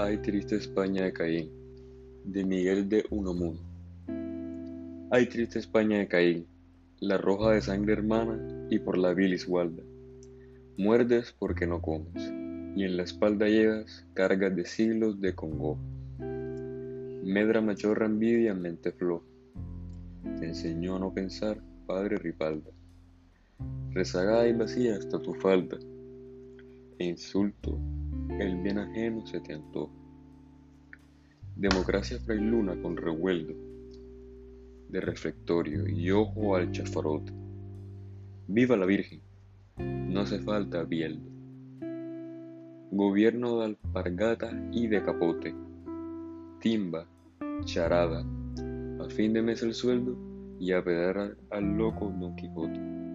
Ay triste España de Caín, de Miguel de Unamuno. Ay triste España de Caín, la roja de sangre hermana y por la bilis gualda. Muerdes porque no comes, y en la espalda llevas cargas de siglos de congo. Medra machorra envidia mente flo, te enseñó a no pensar, padre Ripalda. Rezagada y vacía hasta tu falda, e insulto el bien ajeno se te antoja. Democracia frailuna con revueldo de reflectorio y ojo al chafarote. Viva la Virgen, no hace falta bieldo. Gobierno de alpargata y de capote, timba, charada, a fin de mes el sueldo y a pedar al loco Don Quijote.